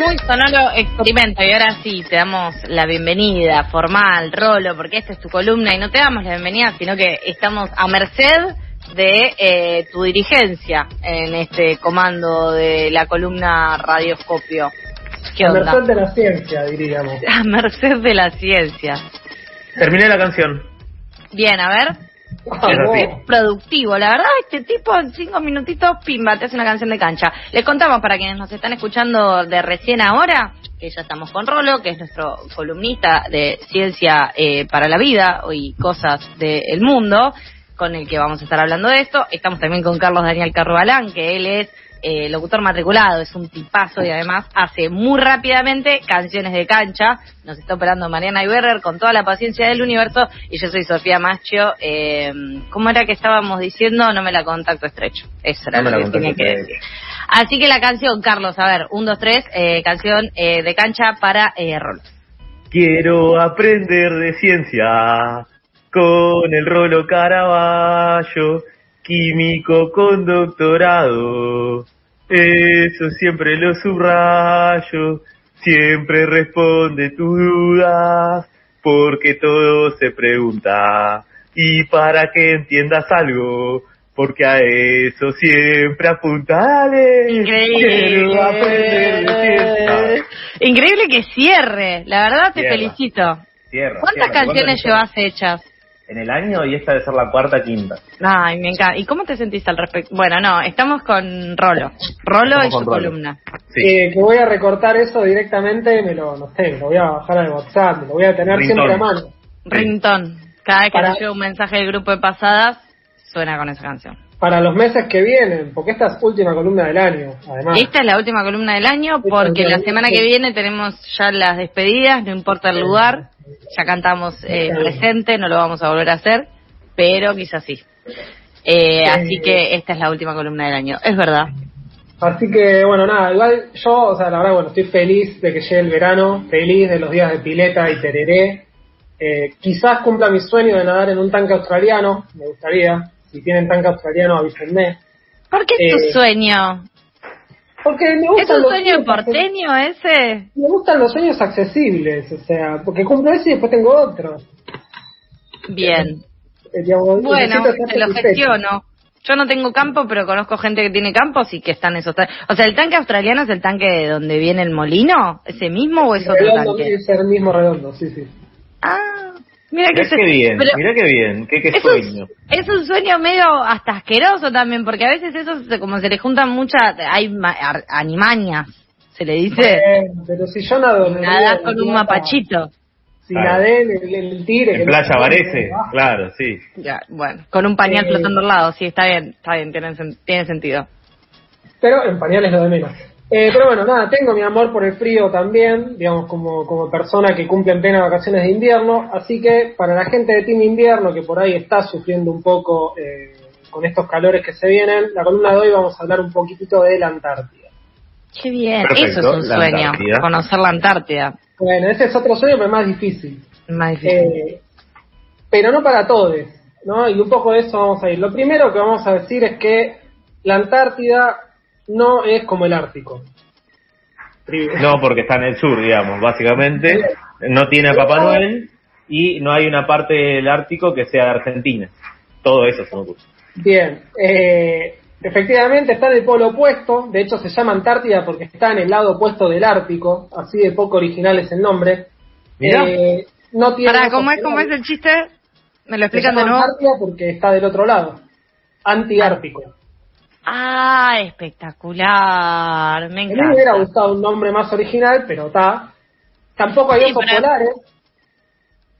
Muy sonoro experimento y ahora sí te damos la bienvenida formal, Rolo, porque esta es tu columna y no te damos la bienvenida, sino que estamos a merced de eh, tu dirigencia en este comando de la columna Radioscopio. ¿Qué A onda? merced de la ciencia, diríamos. A merced de la ciencia. Terminé la canción. Bien, a ver. Productivo. La verdad, este tipo en cinco minutitos, pimba, te hace una canción de cancha. Les contamos para quienes nos están escuchando de recién ahora, que ya estamos con Rolo, que es nuestro columnista de ciencia eh, para la vida y cosas del mundo, con el que vamos a estar hablando de esto. Estamos también con Carlos Daniel Carrobalán, que él es eh, locutor matriculado, es un tipazo y además hace muy rápidamente canciones de cancha. Nos está operando Mariana Iberrer con toda la paciencia del universo y yo soy Sofía Macho. Eh, ¿Cómo era que estábamos diciendo? No me la contacto estrecho. Eso era No lo que tenía que decir. Así que la canción, Carlos, a ver, un, dos, tres, eh, canción eh, de cancha para eh, Rolo. Quiero aprender de ciencia con el rolo Caraballo, químico con doctorado. Eso siempre lo subrayo, siempre responde tus dudas, porque todo se pregunta. Y para que entiendas algo, porque a eso siempre apunta. Dale, quiero aprender de ciencia. Increíble que cierre, la verdad te Cierra. felicito. ¿Cuántas canciones ¿cuántas llevas hechas? En el año y esta debe ser la cuarta quinta. Ay, me encanta. ¿Y cómo te sentiste al respecto? Bueno, no, estamos con Rolo. Rolo y su columna. Sí. Eh, que voy a recortar eso directamente, me lo, no sé, me lo voy a bajar al WhatsApp, me lo voy a tener Ringtone. siempre a mano. Ringtone. Cada vez que Para- nos llega un mensaje del grupo de pasadas, suena con esa canción. Para los meses que vienen, porque esta es última columna del año, además. Esta es la última columna del año porque la semana que viene tenemos ya las despedidas, no importa el lugar, ya cantamos eh, presente, no lo vamos a volver a hacer, pero quizás sí. Eh, así que esta es la última columna del año, es verdad. Así que, bueno, nada, igual yo, o sea, la verdad, bueno, estoy feliz de que llegue el verano, feliz de los días de pileta y tereré. Eh, quizás cumpla mi sueño de nadar en un tanque australiano, me gustaría. Si tienen tanque australiano, avísenme. ¿Por qué es tu Eh, sueño? Porque me ¿Es un sueño porteño ese? Me gustan los sueños accesibles, o sea, porque cumplo ese y después tengo otro. Bien. Eh, digamos, Bueno, te lo gestiono. Yo no tengo campo, pero conozco gente que tiene campos y que están esos. O sea, ¿el tanque australiano es el tanque de donde viene el molino? ¿Ese mismo o es otro Redondo, tanque? Es el mismo redondo, sí, sí. Ah, mira que qué bien, pero mirá qué bien, qué, qué es, sueño. un, es un sueño medio hasta asqueroso también, porque a veces eso, se- como se le juntan muchas, hay ma- ar- animañas, se le dice, Bueno, pero si yo nado nadás con un mapachito. Si Claro. nadé en el, el tigre. que En Playa Ah, claro, sí. Ya, bueno, con un pañal Eh, flotando al lado, sí, está bien, está bien, tiene, tiene sentido. Pero en pañales lo de menos. Eh, pero bueno, nada, tengo mi amor por el frío también, digamos, como, como persona que cumple en plena vacaciones de invierno. Así que para la gente de Team Invierno, que por ahí está sufriendo un poco eh, con estos calores que se vienen, la columna de hoy vamos a hablar un poquitito de la Antártida. Qué bien, Perfecto, eso es un sueño, Antártida. conocer la Antártida. Bueno, ese es otro sueño, pero más difícil. Más difícil. Eh, pero no para todos, ¿no? Y un poco de eso vamos a ir. Lo primero que vamos a decir es que la Antártida no es como el Ártico. No, porque está en el sur, digamos, básicamente. No tiene a Papá Noel y no hay una parte del Ártico que sea de Argentina. Todo eso se me ocurre. Bien, eh, efectivamente está en el polo opuesto, de hecho se llama Antártida porque está en el lado opuesto del Ártico, así de poco original es el nombre. Eh, no tiene Pará, ojos ¿cómo es, ¿cómo es el chiste? ¿Me lo Se explican de llama nuevo? Antártida porque está del otro lado, antiártico. Ah, espectacular, me A mí me hubiera encanta. gustado un nombre más original, pero está. Tampoco hay Sí, osos pero- polares,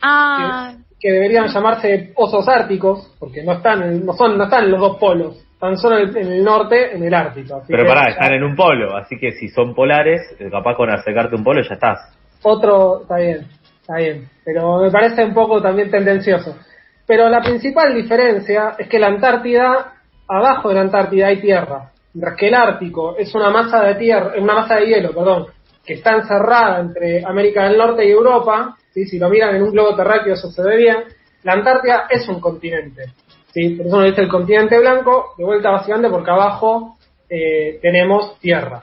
Ah, que deberían llamarse osos árticos, porque no están, en- no son, no están en los dos polos, están solo en el, en el norte, en el Ártico. así Pero que pará, están en un polo, así que si son polares, eh, capaz con acercarte un polo ya estás. Otro, está bien. está bien, pero me parece un poco también tendencioso. Pero la principal diferencia es que la Antártida, abajo de la Antártida hay tierra, mientras que el Ártico es una masa de tierra, una masa de hielo, perdón, que está encerrada entre América del Norte y Europa, ¿sí? si lo miran en un globo terráqueo eso se ve bien, la Antártida es un continente, ¿sí? por eso nos dice el continente blanco, de vuelta básicamente porque abajo eh, tenemos tierra.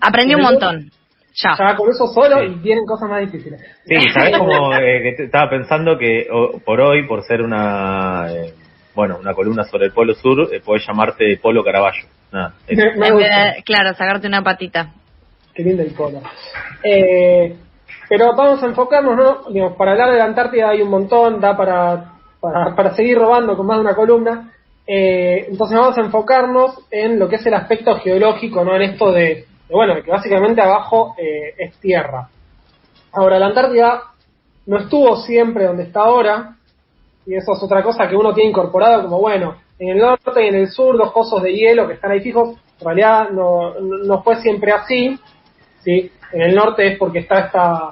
Aprendí un montón. Ya. Ya con eso solo Sí. y vienen cosas más difíciles. Sí, ¿sabes cómo eh, que te- estaba pensando que o- por hoy, por ser una eh, bueno, una columna sobre el Polo Sur, eh, podés llamarte Polo Caraballo. Nada. Me, gusta. claro, sacarte una patita. Qué lindo el polo. Eh, pero vamos a enfocarnos, ¿no? Digamos, para hablar de la Antártida hay un montón, da para, para, para seguir robando con más de una columna. Eh, entonces vamos a enfocarnos en lo que es el aspecto geológico, ¿no? En esto de, de, bueno, que básicamente abajo eh, es tierra. Ahora, la Antártida no estuvo siempre donde está ahora, y eso es otra cosa que uno tiene incorporado como, bueno, en el norte y en el sur, dos pozos de hielo que están ahí fijos, en realidad no, no fue siempre así, ¿sí? En el norte es porque está esta,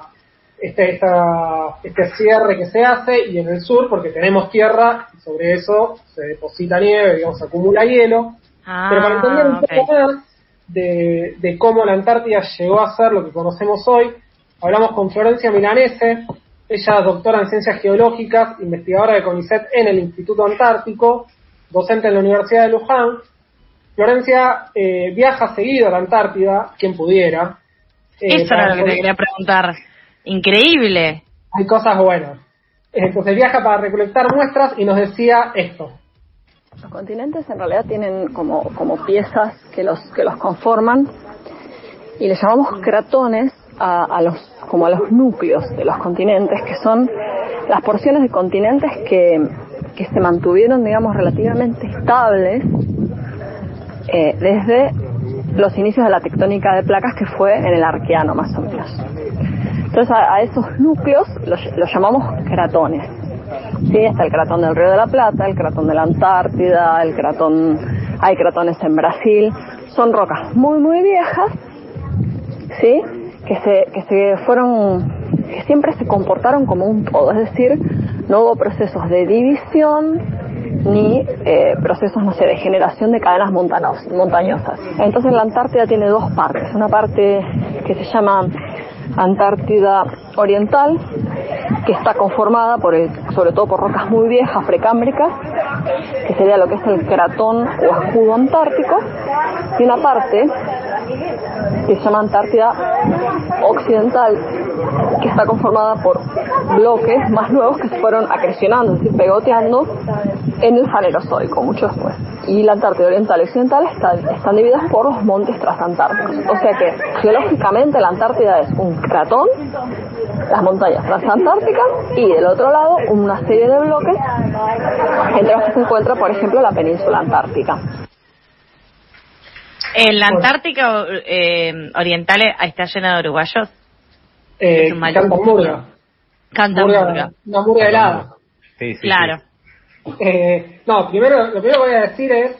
este, esta, este cierre que se hace y en el sur porque tenemos tierra y sobre eso se deposita nieve, digamos, se acumula hielo. Pero para entender un Ah, poco más de, de cómo la Antártida llegó a ser lo que conocemos hoy, hablamos con Florencia Milanese, ella es doctora en ciencias geológicas, investigadora de CONICET en el Instituto Antártico, docente en la Universidad de Luján. Florencia eh, viaja seguido a la Antártida, quien pudiera. eh, Eso era lo que te quería preguntar. Increíble. hay cosas buenas. Entonces viaja para recolectar muestras y nos decía esto. Los continentes en realidad tienen como, como piezas que los, que los conforman y le llamamos cratones a, a los, como a los núcleos de los continentes, que son las porciones de continentes que, que se mantuvieron, digamos, relativamente estables eh, desde los inicios de la tectónica de placas que fue en el Arqueano más o menos. Entonces a, a esos núcleos los, los llamamos cratones. Sí, está el cratón del Río de la Plata, el cratón de la Antártida, el cratón, hay cratones en Brasil, son rocas muy muy viejas, sí, que se, que se fueron, que siempre se comportaron como un todo, es decir, no hubo procesos de división ni eh, procesos, no sé, de generación de cadenas montanos- montañosas. Entonces la Antártida tiene dos partes, una parte que se llama Antártida Oriental, que está conformada por el- sobre todo por rocas muy viejas, precámbricas, que sería lo que es el cratón o escudo antártico, y una parte que se llama Antártida Occidental, que está conformada por bloques más nuevos que se fueron acrecionando, es decir, pegoteando en el Fanerozoico, mucho después. Y la Antártida Oriental y Occidental están, están divididas por los montes transantárticos. O sea que geológicamente la Antártida es un cratón, las montañas transantárticas y del otro lado una serie de bloques entre los que se encuentra, por ejemplo, la península antártica. En la Antártica eh, Oriental está llena de uruguayos. Eh, Es un mal- canta murga. Cantan Murga- murga. Una murga helada. Sí, sí, Claro. Eh, no, primero, lo primero que voy a decir es,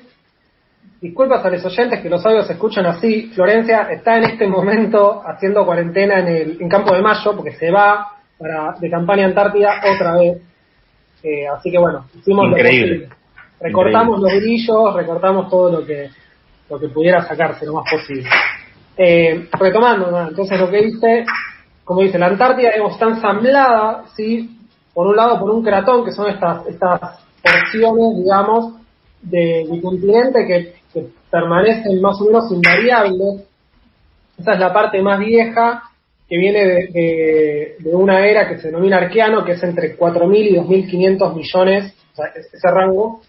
disculpas a los oyentes que los audios se escuchan así, Florencia está en este momento haciendo cuarentena en el en Campo de Mayo porque se va para de campaña Antártida otra vez. Eh, así que bueno, hicimos lo Increíble. posible. Recortamos los brillos, recortamos todo lo que lo que pudiera sacarse lo más posible. Eh, retomando, entonces lo que dice, como dice, la Antártida digamos, está ensamblada, ¿sí? por un lado por un cratón, que son estas, estas porciones, digamos, de, continente que, permanecen más o menos invariables. Esa es la parte más vieja que viene de, de- una era que se denomina arqueano, que es entre 4.000 y 2.500 millones, o sea, es- ese rango,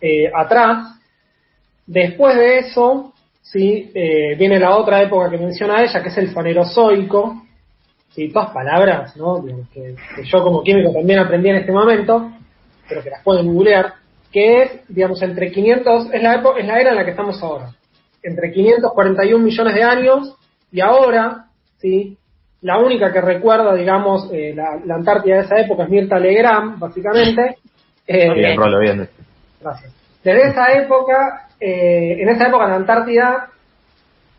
eh, atrás. Después de eso, sí, eh, viene la otra época que menciona ella, que es el fanerozoico, sí, todas palabras, ¿no? Que, que yo como químico también aprendí en este momento, pero que las pueden googlear, que es, digamos, entre 500, es la, epo- es la era en la que estamos ahora, entre 541 millones de años, y ahora, sí, la única que recuerda, digamos, eh, la, la Antártida de esa época es Mirta Legrand, básicamente. Eh, Bien, Rolo, bien. Gracias. Desde esa época, eh, en esa época la Antártida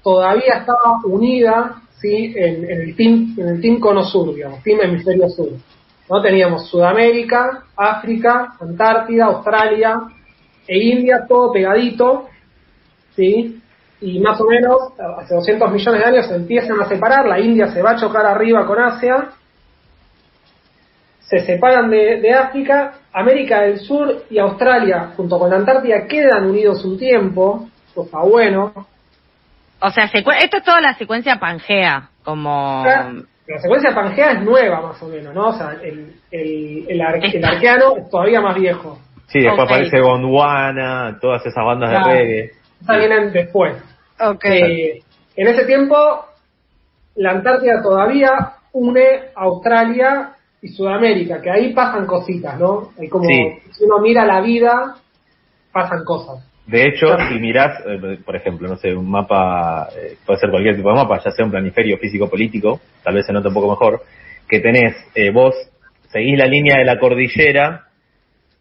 todavía estaba unida ¿sí? en, el team, en el team Cono Sur, digamos, Team Hemisferio Sur. ¿no? Teníamos Sudamérica, África, Antártida, Australia e India, todo pegadito, ¿sí? Y más o menos, hace 200 millones de años se empiezan a separar, la India se va a chocar arriba con Asia, se separan de África, América del Sur y Australia, junto con la Antártida, quedan unidos un tiempo, eso está bueno, O sea, esto es toda la secuencia Pangea, como... La secuencia Pangea es nueva, más o menos, ¿no? O sea, el, el, el, ar- el arqueano es todavía más viejo. Sí, después aparece Gondwana, todas esas bandas Claro. de reggae. Esas vienen después. Ok. Eh, en ese tiempo, la Antártida todavía une Australia y Sudamérica, que ahí pasan cositas, ¿no? Hay como, Sí. si uno mira la vida, pasan cosas. De hecho, si mirás, eh, por ejemplo, no sé, un mapa, eh, puede ser cualquier tipo de mapa, ya sea un planiferio físico-político, tal vez se note un poco mejor, que tenés, eh, vos seguís la línea de la cordillera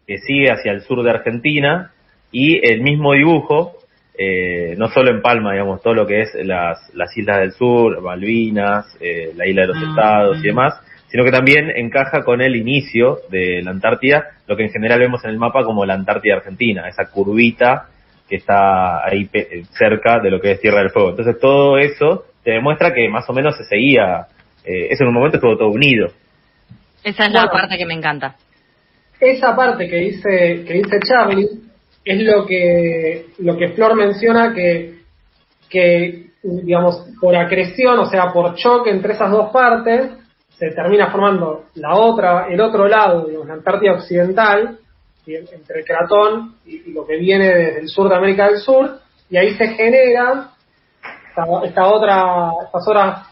que sigue hacia el sur de Argentina y el mismo dibujo, eh, no solo en Palma, digamos, todo lo que es las, las islas del sur, Malvinas, eh, la isla de los Ah, estados y demás, sino que también encaja con el inicio de la Antártida, lo que en general vemos en el mapa como la Antártida Argentina, esa curvita que está ahí pe- eh, cerca de lo que es Tierra del Fuego. Entonces todo eso te demuestra que más o menos se seguía, eh, eso en un momento estuvo todo unido. Esa es la parte que me encanta. esa parte que dice que dice Charlie es lo que lo que Flor menciona que que digamos por acreción o sea por choque entre esas dos partes se termina formando la otra el otro lado digamos, la Antártida occidental entre el cratón y, lo que viene desde el sur de América del Sur y ahí se genera esta, esta otra estas otras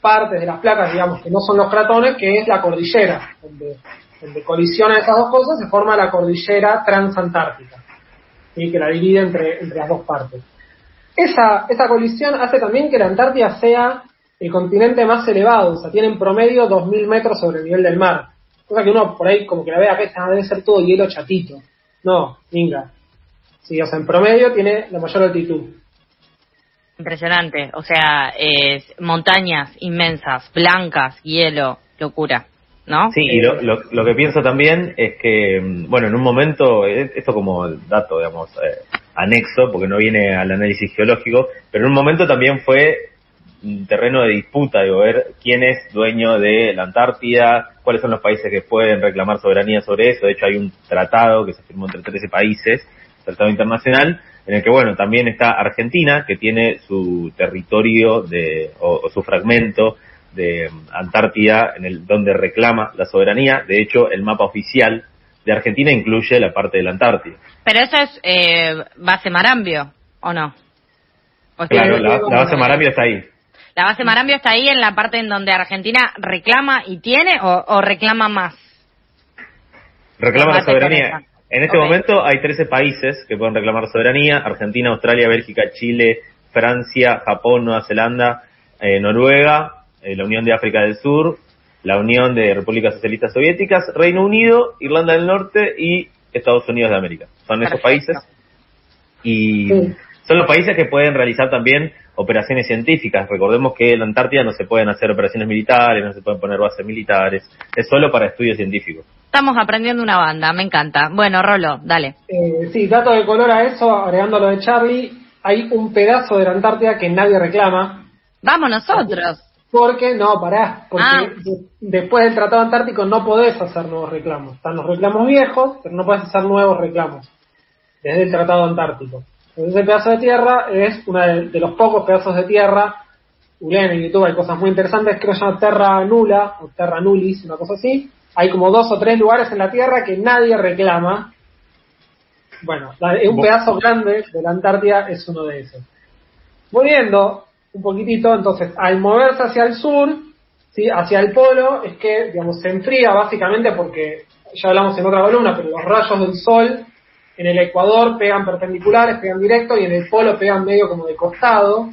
partes de las placas digamos que no son los cratones que es la cordillera donde donde colisionan esas dos cosas, se forma la cordillera transantártica, ¿sí? que la divide entre, entre las dos partes. Esa, esa colisión hace también que la Antártida sea el continente más elevado, o sea, tiene en promedio 2.000 metros sobre el nivel del mar. Cosa que uno por ahí como que la ve a veces, ah, debe ser todo hielo chatito. No, venga. Sí, o sea, en promedio tiene la mayor altitud. Impresionante. O sea, es montañas inmensas, blancas, hielo, locura. ¿No? Sí, y lo, lo, lo que pienso también es que, mm, bueno, en un momento, eh, esto como dato, digamos, eh, anexo, porque no viene al análisis geológico, pero en un momento también fue terreno de disputa, digo, ver quién es dueño de la Antártida, cuáles son los países que pueden reclamar soberanía sobre eso. De hecho, hay un tratado que se firmó entre 13 países, tratado internacional, en el que, bueno, también está Argentina, que tiene su territorio de, o, o su fragmento de Antártida en el donde reclama la soberanía. De hecho, el mapa oficial de Argentina incluye la parte de la Antártida. Pero eso es eh, base Marambio, ¿o no? O sea, Claro, la, la base Marambio está ahí. ¿La base Marambio está ahí en la parte en donde Argentina reclama y tiene o, o reclama más? Reclama la soberanía. En este momento hay 13 países que pueden reclamar soberanía. Argentina, Australia, Bélgica, Chile, Francia, Japón, Nueva Zelanda, eh, Noruega, eh, la Unión de África del Sur, la Unión de Repúblicas Socialistas Soviéticas, Reino Unido, Irlanda del Norte y Estados Unidos de América. Son esos países. Y Sí. Son los países que pueden realizar también operaciones científicas. Recordemos que en la Antártida no se pueden hacer operaciones militares, no se pueden poner bases militares. Es solo para estudios científicos. Estamos aprendiendo una banda, me encanta. Bueno, Rolo, dale. Eh, sí, dato de color a eso, agregando lo de Charlie, hay un pedazo de la Antártida que nadie reclama, Vamos nosotros. Porque, no, pará, porque Ah. de- después del Tratado Antártico no podés hacer nuevos reclamos. Están los reclamos viejos, pero no podés hacer nuevos reclamos. Desde el Tratado Antártico. Entonces ese pedazo de tierra es uno de, de los pocos pedazos de tierra. Googleen en YouTube hay cosas muy interesantes, creo que se llama Terra Nula, o Terra Nulis, una cosa así. Hay como dos o tres lugares en la Tierra que nadie reclama. Bueno, un pedazo grande de la Antártida es uno de esos. Volviendo un poquitito, entonces, al moverse hacia el sur, ¿sí? hacia el polo, es que, digamos, se enfría básicamente porque, ya hablamos en otra columna, pero los rayos del sol en el ecuador pegan perpendiculares, pegan directo, y en el polo pegan medio como de costado,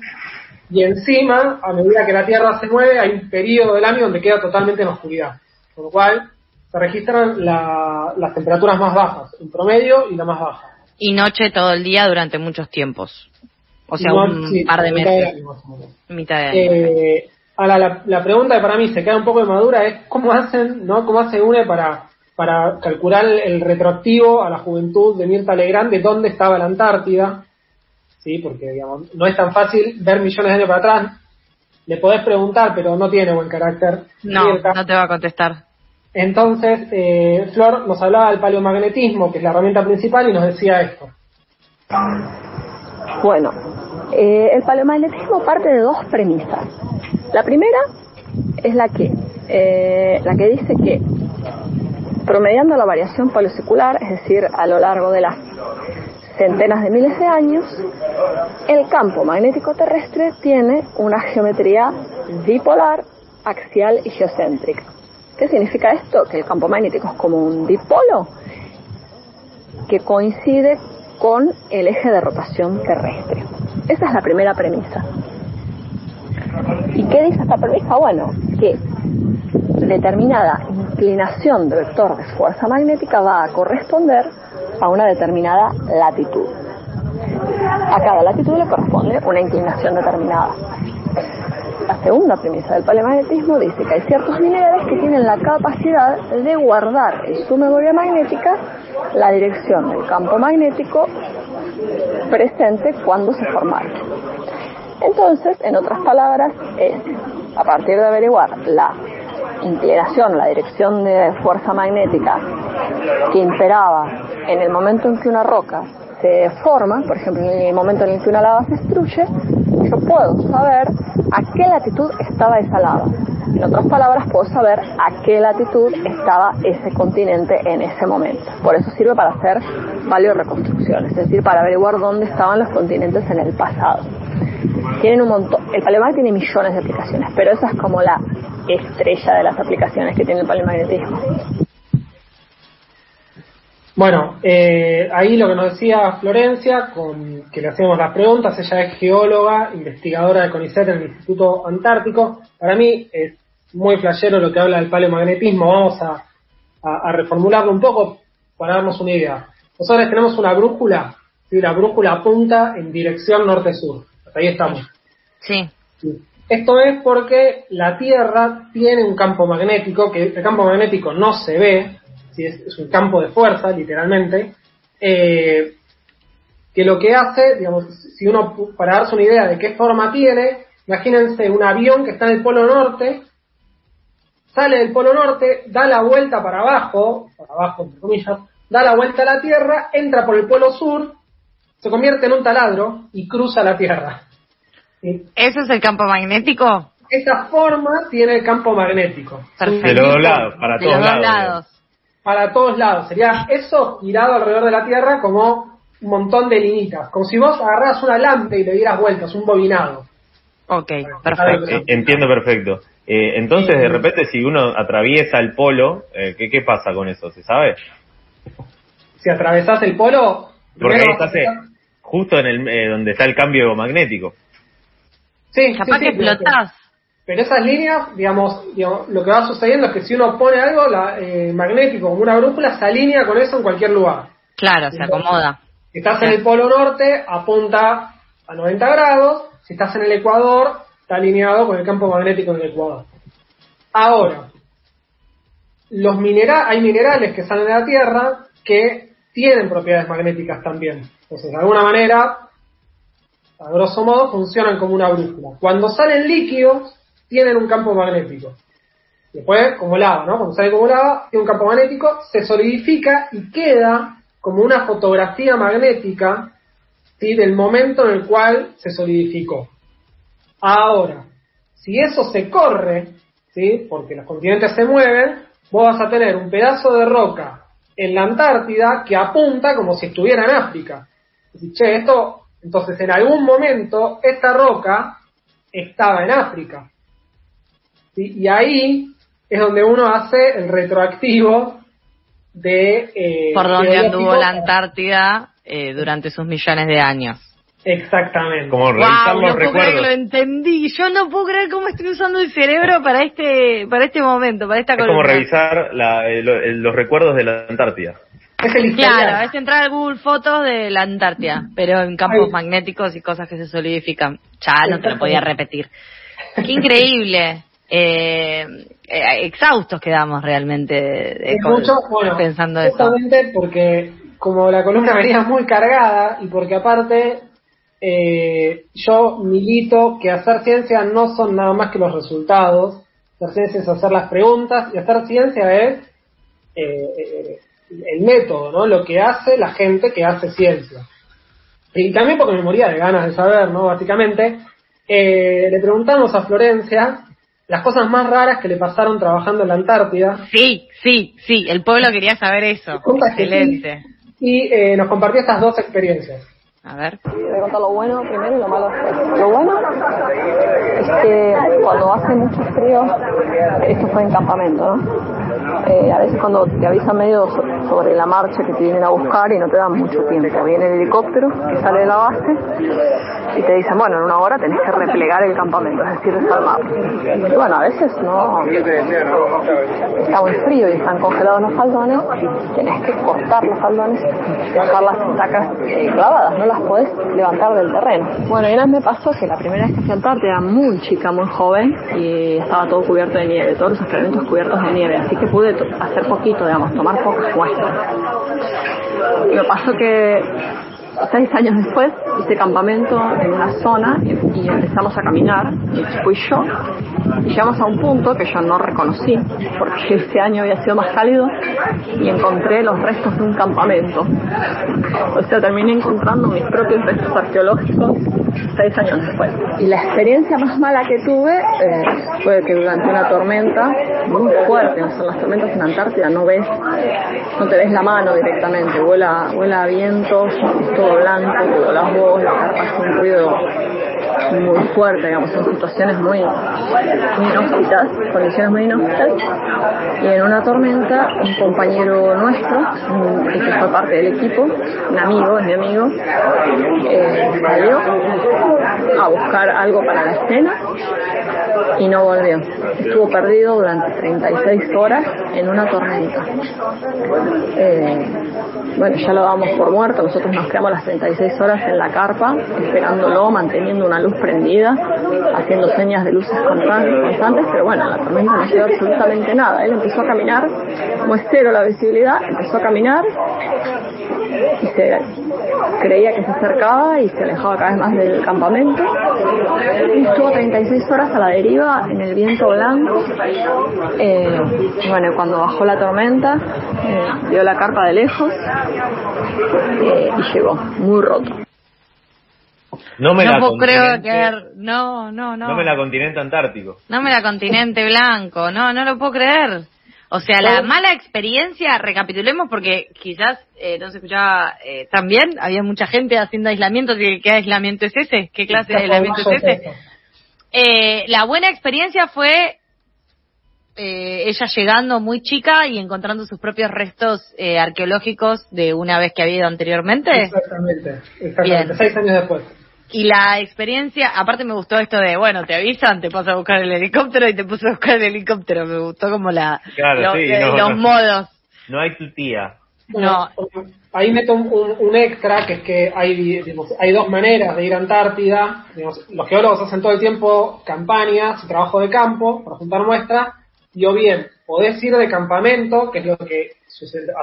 y encima, a medida que la Tierra se mueve, hay un periodo del año donde queda totalmente en oscuridad, con lo cual se registran la- las temperaturas más bajas, en promedio y la más baja. Y noche todo el día durante muchos tiempos. O sea, No, un sí, par de mitad meses. año más o menos. Mitad de año. Eh, ahora, la, la pregunta que para mí se queda un poco de madura es cómo hacen, ¿no? ¿Cómo hace UNE para, para calcular el retroactivo a la juventud de Mirta Legrand de dónde estaba la Antártida? Sí, porque digamos, no es tan fácil ver millones de años para atrás. Le podés preguntar, pero no tiene buen carácter. no, Mirta. no te va a contestar. Entonces, eh, Flor nos hablaba del paleomagnetismo, que es la herramienta principal, y nos decía esto. Bueno, eh, el paleomagnetismo parte de dos premisas. La primera es la que, eh, la que dice que promediando la variación paleosecular, es decir, a lo largo de las centenas de miles de años, el campo magnético terrestre tiene una geometría dipolar, axial y geocéntrica. ¿Qué significa esto? Que el campo magnético es como un dipolo que coincide con el eje de rotación terrestre. Esa es la primera premisa. ¿Y qué dice esta premisa? Bueno, que determinada inclinación de vector de fuerza magnética va a corresponder a una determinada latitud. A cada latitud le corresponde una inclinación determinada. La segunda premisa del paleomagnetismo dice que hay ciertos minerales que tienen la capacidad de guardar en su memoria magnética la dirección del campo magnético presente cuando se formaron. Entonces, en otras palabras, es a partir de averiguar la inclinación, la dirección de fuerza magnética que imperaba en el momento en que una roca se forma, por ejemplo, en el momento en el que una lava se destruye, yo puedo saber a qué latitud estaba esa lava. En otras palabras, puedo saber a qué latitud estaba ese continente en ese momento. Por eso sirve para hacer paleoreconstrucciones, es decir, para averiguar dónde estaban los continentes en el pasado. Tienen un montón, el paleomagnetismo tiene millones de aplicaciones, pero esa es como la estrella de las aplicaciones que tiene el paleomagnetismo. Bueno, eh, ahí lo que nos decía Florencia, con que le hacemos las preguntas, ella es geóloga, investigadora de CONICET en el Instituto Antártico. Para mí es muy flashero lo que habla del paleomagnetismo. Vamos a, a- reformularlo un poco para darnos una idea. Nosotros tenemos una brújula, ¿sí? la brújula apunta en dirección norte-sur. Ahí estamos. Sí. Esto es porque la Tierra tiene un campo magnético, que el campo magnético no se ve, ¿sí? es, es un campo de fuerza, literalmente, eh, que lo que hace, digamos, si uno, para darse una idea de qué forma tiene, imagínense un avión que está en el polo norte, sale del polo norte, da la vuelta para abajo, para abajo entre comillas, da la vuelta a la Tierra, entra por el polo sur, se convierte en un taladro y cruza la Tierra. ¿Sí? ¿Eso es el campo magnético? Esa forma tiene el campo magnético. Perfecto. De los dos lados, para De todos los dos lados. lados. Para todos lados. Sería eso girado alrededor de la Tierra como un montón de linitas. Como si vos agarras una lámpara y le dieras vueltas, un bobinado. Ok, perfecto. Eh, entiendo perfecto. Eh, entonces, de repente, si uno atraviesa el polo, eh, ¿qué, ¿qué pasa con eso? ¿Se sabe? Si atravesás el polo, Porque ahí estás justo en el eh, donde está el cambio magnético. Sí, Capaz sí, que sí, pero- explotás. Pero esas líneas, digamos, digamos, lo que va sucediendo es que si uno pone algo la, eh, magnético como una brújula, se alinea con eso en cualquier lugar. Claro, se acomoda. Si estás en el polo norte, apunta a 90 grados. Si estás en el ecuador, está alineado con el campo magnético del ecuador. Ahora, los minera hay minerales que salen de la Tierra que tienen propiedades magnéticas también. Entonces, de alguna manera, a grosso modo, funcionan como una brújula. Cuando salen líquidos, tienen un campo magnético. Después, como lava, ¿no? Cuando sale como lava, tiene un campo magnético, se solidifica y queda como una fotografía magnética ¿sí? del momento en el cual se solidificó. Ahora, si eso se corre, ¿sí? porque los continentes se mueven, vos vas a tener un pedazo de roca en la Antártida que apunta como si estuviera en África. Decís, che, esto, entonces en algún momento esta roca estaba en África. ¿sí? Y ahí es donde uno hace el retroactivo de... eh, Por donde anduvo la Antártida eh, durante sus millones de años. Exactamente. Como revisar Wow, los no puedo creer que lo recuerdos. entendí. Yo no puedo creer cómo estoy usando el cerebro para este para este momento, para esta Es como revisar la- eh, lo- eh, los recuerdos de la Antártida. Es el. Claro, es entrar al Google Fotos de la Antártida, pero en campos Ay. magnéticos y cosas que se solidifican. Ya no te lo podía repetir. Qué increíble. Eh, eh, exhaustos quedamos realmente de- Y mucho, bueno, pensando eso. justamente porque como la columna venía muy cargada y porque aparte eh, yo milito que hacer ciencia no son nada más que los resultados, hacer ciencia es hacer las preguntas y hacer ciencia es eh, el método, ¿no? Lo que hace la gente que hace ciencia. Y también porque me moría de ganas de saber, ¿no? Básicamente, eh, le preguntamos a Florencia las cosas más raras que le pasaron trabajando en la Antártida. Sí, sí, sí, el pueblo quería saber eso. Preguntas que sí. Excelente. y eh, nos compartió estas dos experiencias. A ver. Voy a contar lo bueno primero y lo malo. Lo bueno es que cuando hace mucho frío, esto fue en campamento, ¿no? Eh, a veces cuando te avisan medio so- sobre la marcha que te vienen a buscar y no te dan mucho tiempo. Viene el helicóptero que sale de la base y te dicen, bueno, en una hora tenés que replegar el campamento, es decir, desarmarlo. Y bueno, a veces no, está muy frío y están congelados los faldones, tenés que cortar los faldones y dejar las estacas clavadas, no las podés levantar del terreno. Bueno, y una vez me pasó que la primera vez que fui a Antártida era muy chica, muy joven y estaba todo cubierto de nieve, todos los experimentos cubiertos de nieve, así que pude hacer poquito, digamos, tomar pocas muestras. Me pasó que seis años después hice campamento en una zona y, empezamos a caminar y fui yo llegamos a un punto que yo no reconocí porque ese año había sido más cálido y encontré los restos de un campamento. O sea terminé encontrando mis propios restos arqueológicos seis años después. Y la experiencia más mala que tuve eh, fue que durante una tormenta muy fuerte o las tormentas en Antártida no ves no te ves la mano directamente vuela vuela a vientos todo blanco te volás vos la hace un ruido muy fuerte, digamos, son situaciones muy, muy condiciones muy inhóspitas. Y en una tormenta, un compañero nuestro, que fue parte del equipo, un amigo, es mi amigo, eh, salió a buscar algo para la escena y no volvió. Estuvo perdido durante 36 horas en una tormenta. Eh, bueno, ya lo damos por muerto, nosotros nos quedamos las 36 horas en la carpa, esperándolo, manteniendo una luz prendida, haciendo señas de luces constantes, pero bueno, la tormenta no hacía absolutamente nada. Él empezó a caminar, como la visibilidad, empezó a caminar y se creía que se acercaba y se alejaba cada vez más del campamento. Y estuvo 36 horas a la deriva en el viento blanco. Eh, bueno, cuando bajó la tormenta, eh, vio la carpa de lejos eh, y llegó muy roto. No me no la puedo creer continente, que... No, no, no. no me la continente antártico. No me la continente blanco, no, no lo puedo creer. O sea, la mala experiencia, recapitulemos porque quizás eh, no se escuchaba eh, tan bien, había mucha gente haciendo aislamiento, ¿qué aislamiento es ese? ¿Qué clase de aislamiento es ese? Eh, la buena experiencia fue eh, ella llegando muy chica y encontrando sus propios restos eh, arqueológicos de una vez que había ido anteriormente. Exactamente, exactamente. Bien. Seis años después. Y la experiencia, aparte me gustó esto de, bueno, te avisan, te paso a buscar el helicóptero y te puse a buscar el helicóptero. Me gustó como la Claro, lo- sí, eh, no, los no. modos. No hay tu tía. Bueno, ahí meto un, extra, que es que hay, dos maneras de ir a Antártida. Digamos, los geólogos hacen todo el tiempo campañas, trabajo de campo para juntar muestras, y o bien podés ir de campamento, que es lo que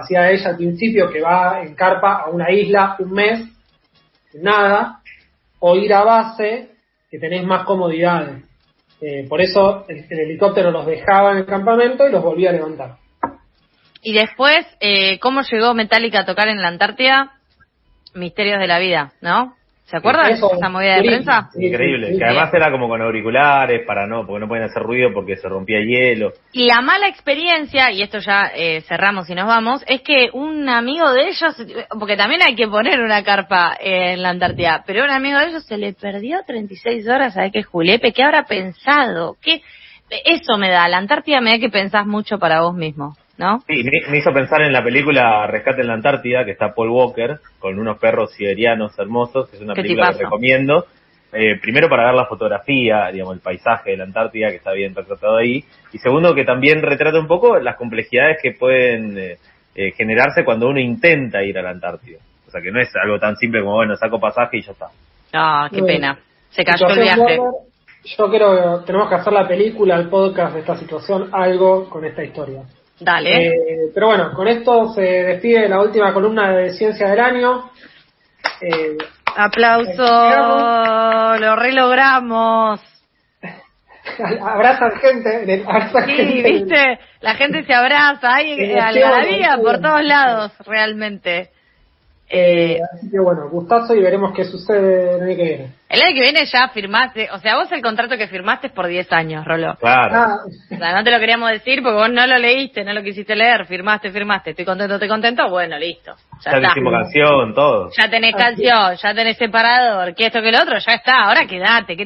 hacía ella al principio, que va en carpa a una isla un mes, nada, o ir a base, que tenés más comodidades. Eh, por eso el, el helicóptero los dejaba en el campamento y los volvía a levantar. Y después, eh, ¿cómo llegó Metallica a tocar en la Antártida? Misterios de la vida, ¿no? ¿Se acuerdan de esa movida de prensa? sí, Increíble. sí, sí. que además era como con auriculares para no, porque no pueden hacer ruido porque se rompía hielo. Y la mala experiencia, y esto ya eh, cerramos y nos vamos, es que un amigo de ellos, porque también hay que poner una carpa eh, en la Antártida, pero un amigo de ellos se le perdió 36 horas, ¿sabes qué, Julepe? ¿Qué habrá pensado? ¿Qué? Eso me da, la Antártida me da que pensás mucho para vos mismo, ¿no? Sí, me, me hizo pensar en la película Rescate en la Antártida, que está Paul Walker, con unos perros siberianos hermosos, que es una película que recomiendo. Eh, primero para ver la fotografía, digamos, el paisaje de la Antártida, que está bien retratado ahí. Y segundo, que también retrata un poco las complejidades que pueden eh, eh, generarse cuando uno intenta ir a la Antártida. O sea que no es algo tan simple como, bueno, saco pasaje y ya está. Ah, qué pena. Se cayó el viaje. Yo creo que tenemos que hacer la película, el podcast de esta situación, algo con esta historia. Dale. Eh, pero bueno, con esto se despide la última columna de Ciencia del Año. Eh, Aplauso. Lo relogramos. abrazan gente, abrazan Sí, gente. viste, la gente se abraza, hay algarabía por todos lados, realmente. Eh, así que bueno, gustazo y veremos qué sucede el año que viene. el año que viene ya firmaste, o sea, vos el contrato que firmaste es por 10 años, Rolo. Claro. Ah, O sea, no te lo queríamos decir porque vos no lo leíste, no lo quisiste leer, firmaste, firmaste, estoy contento, estoy contento, bueno, listo. Ya, ya está. hicimos canción, todo. Ya tenés Así canción, ya tenés separador, que esto que lo otro, ya está, ahora quedate, ¿qué